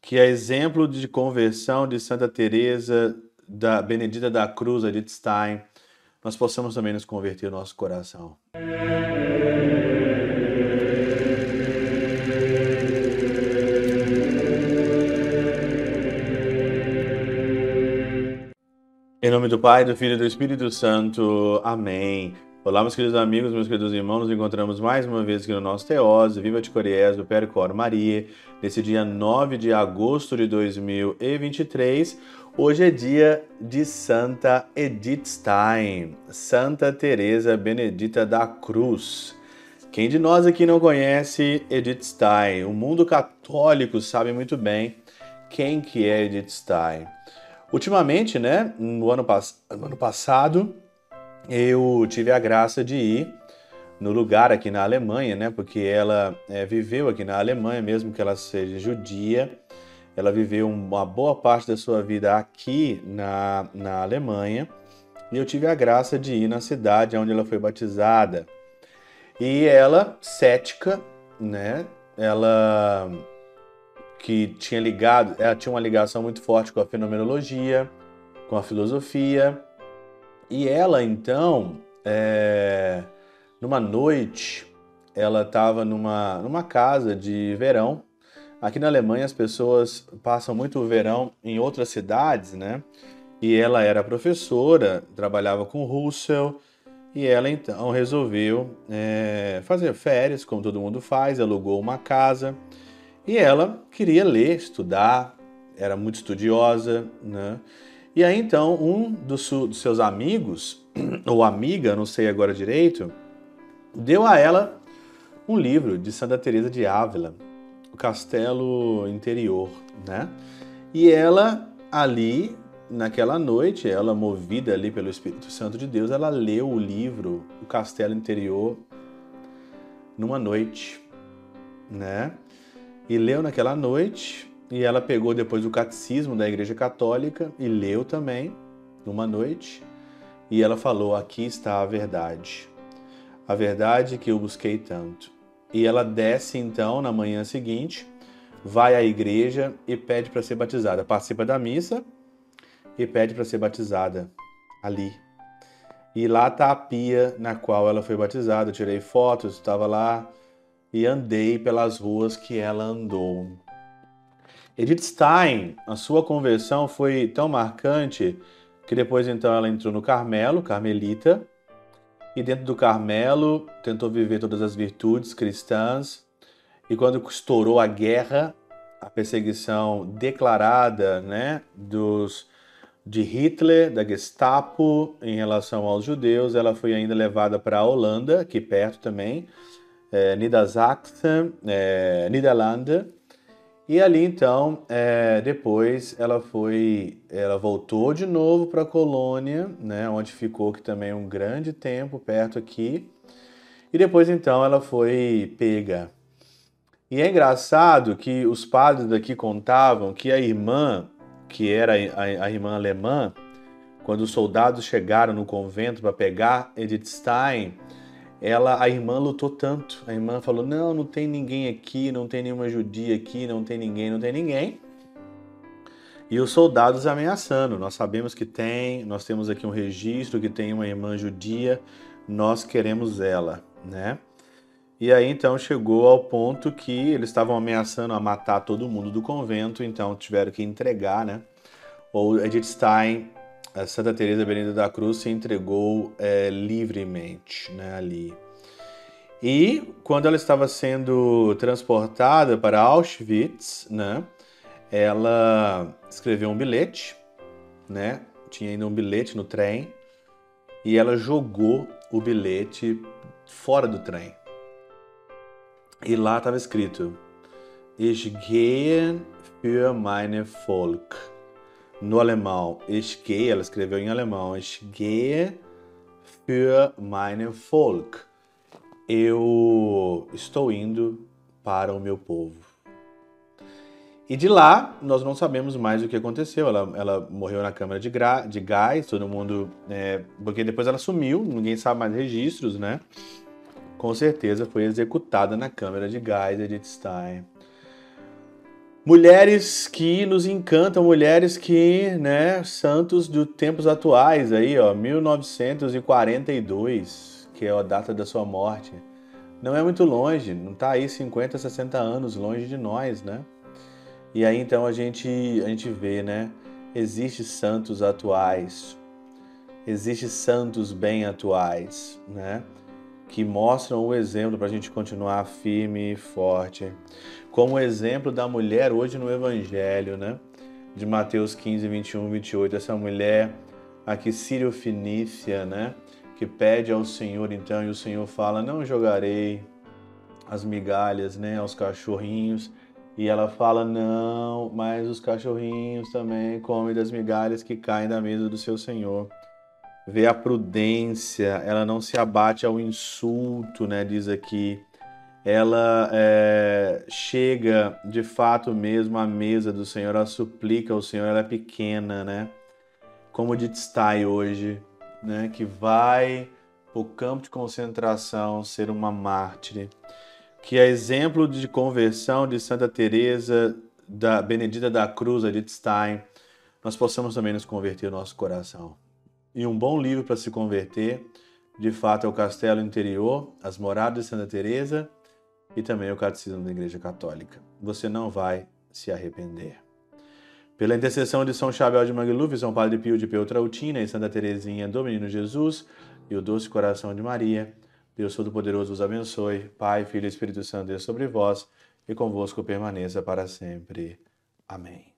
que é exemplo de conversão de Santa Teresa da Benedita da Cruz, Edith Stein, nós possamos também nos converter o nosso coração. Em nome do Pai, do Filho e do Espírito Santo. Amém. Olá, meus queridos amigos, meus queridos irmãos, nos encontramos mais uma vez aqui no nosso Teose, Viva de Coriés, do Percor Maria, nesse dia 9 de agosto de 2023. Hoje é dia de Santa Edith Stein, Santa Teresa Benedita da Cruz. Quem de nós aqui não conhece Edith Stein? O mundo católico sabe muito bem quem que é Edith Stein. Ultimamente, né, no ano, no ano passado, eu tive a graça de ir no lugar aqui na Alemanha, né? Porque ela é, viveu aqui na Alemanha, mesmo que ela seja judia, ela viveu uma boa parte da sua vida aqui na, na Alemanha. E eu tive a graça de ir na cidade onde ela foi batizada. E ela, cética, né? Ela que tinha ligado, ela tinha uma ligação muito forte com a fenomenologia, com a filosofia e ela então, é, numa noite, ela estava numa, numa casa de verão. Aqui na Alemanha as pessoas passam muito o verão em outras cidades, né? E ela era professora, trabalhava com Russell, e ela então resolveu é, fazer férias, como todo mundo faz, alugou uma casa e ela queria ler, estudar, era muito estudiosa, né? E aí então um dos, dos seus amigos, ou amiga, não sei agora direito, deu a ela um livro de Santa Teresa de Ávila, o Castelo Interior, né? E ela ali naquela noite, ela movida ali pelo Espírito Santo de Deus, ela leu o livro O Castelo Interior numa noite, né? E leu naquela noite e ela pegou depois o catecismo da Igreja Católica e leu também, numa noite, e ela falou: Aqui está a verdade, a verdade que eu busquei tanto. E ela desce então na manhã seguinte, vai à igreja e pede para ser batizada. Participa da missa e pede para ser batizada ali. E lá está a pia na qual ela foi batizada. Eu tirei fotos, estava lá e andei pelas ruas que ela andou. Edith Stein, a sua conversão foi tão marcante que depois então ela entrou no Carmelo, carmelita, e dentro do Carmelo tentou viver todas as virtudes cristãs. E quando estourou a guerra, a perseguição declarada, né, dos de Hitler, da Gestapo em relação aos judeus, ela foi ainda levada para a Holanda, aqui perto também, é, Niedersachsen, é, Niederlande, e ali então, é, depois ela foi, ela voltou de novo para a colônia, né, onde ficou que também um grande tempo perto aqui. E depois então ela foi pega. E é engraçado que os padres daqui contavam que a irmã, que era a, a irmã alemã, quando os soldados chegaram no convento para pegar Edith Stein, ela, a irmã lutou tanto. A irmã falou: não, não tem ninguém aqui, não tem nenhuma judia aqui, não tem ninguém, não tem ninguém. E os soldados ameaçando. Nós sabemos que tem, nós temos aqui um registro que tem uma irmã judia, nós queremos ela, né? E aí então chegou ao ponto que eles estavam ameaçando a matar todo mundo do convento, então tiveram que entregar, né? Ou Edith Stein a Santa Teresa Benedita da Cruz se entregou é, livremente né, ali. E quando ela estava sendo transportada para Auschwitz, né, ela escreveu um bilhete, né, tinha ainda um bilhete no trem, e ela jogou o bilhete fora do trem. E lá estava escrito: Ich gehe für meine Volk no alemão, ich gehe, ela escreveu em alemão, ich gehe für meinen Volk. Eu estou indo para o meu povo. E de lá, nós não sabemos mais o que aconteceu. Ela, ela morreu na câmara de, gra, de gás, todo mundo. É, porque depois ela sumiu, ninguém sabe mais registros, né? Com certeza foi executada na câmara de gás, Edith Stein. Mulheres que nos encantam, mulheres que, né, santos de tempos atuais aí, ó, 1942, que é a data da sua morte. Não é muito longe, não está aí 50, 60 anos longe de nós, né? E aí então a gente a gente vê, né? Existem santos atuais, existem santos bem atuais, né? Que mostram o exemplo para a gente continuar firme e forte como o exemplo da mulher hoje no Evangelho, né? De Mateus 15, 21, 28. Essa mulher aqui, Sírio Finícia, né? Que pede ao Senhor então, e o Senhor fala: Não jogarei as migalhas, né? Aos cachorrinhos. E ela fala: Não, mas os cachorrinhos também comem das migalhas que caem da mesa do seu Senhor. Vê a prudência, ela não se abate ao insulto, né? Diz aqui ela é, chega de fato mesmo à mesa do Senhor, ela suplica ao Senhor, ela é pequena, né? Como de Tstai hoje, né? Que vai o campo de concentração ser uma mártire. Que é exemplo de conversão de Santa Teresa da Benedita da Cruz, de Stein, nós possamos também nos converter no nosso coração. E um bom livro para se converter, de fato, é o Castelo Interior, As Moradas de Santa Teresa e também o Catecismo da Igreja Católica. Você não vai se arrepender. Pela intercessão de São Chabel de Mangluf, São Padre Pio de Peutrautina e Santa Teresinha do Menino Jesus e o doce coração de Maria, Deus Todo-Poderoso os abençoe. Pai, Filho e Espírito Santo, Deus sobre vós e convosco permaneça para sempre. Amém.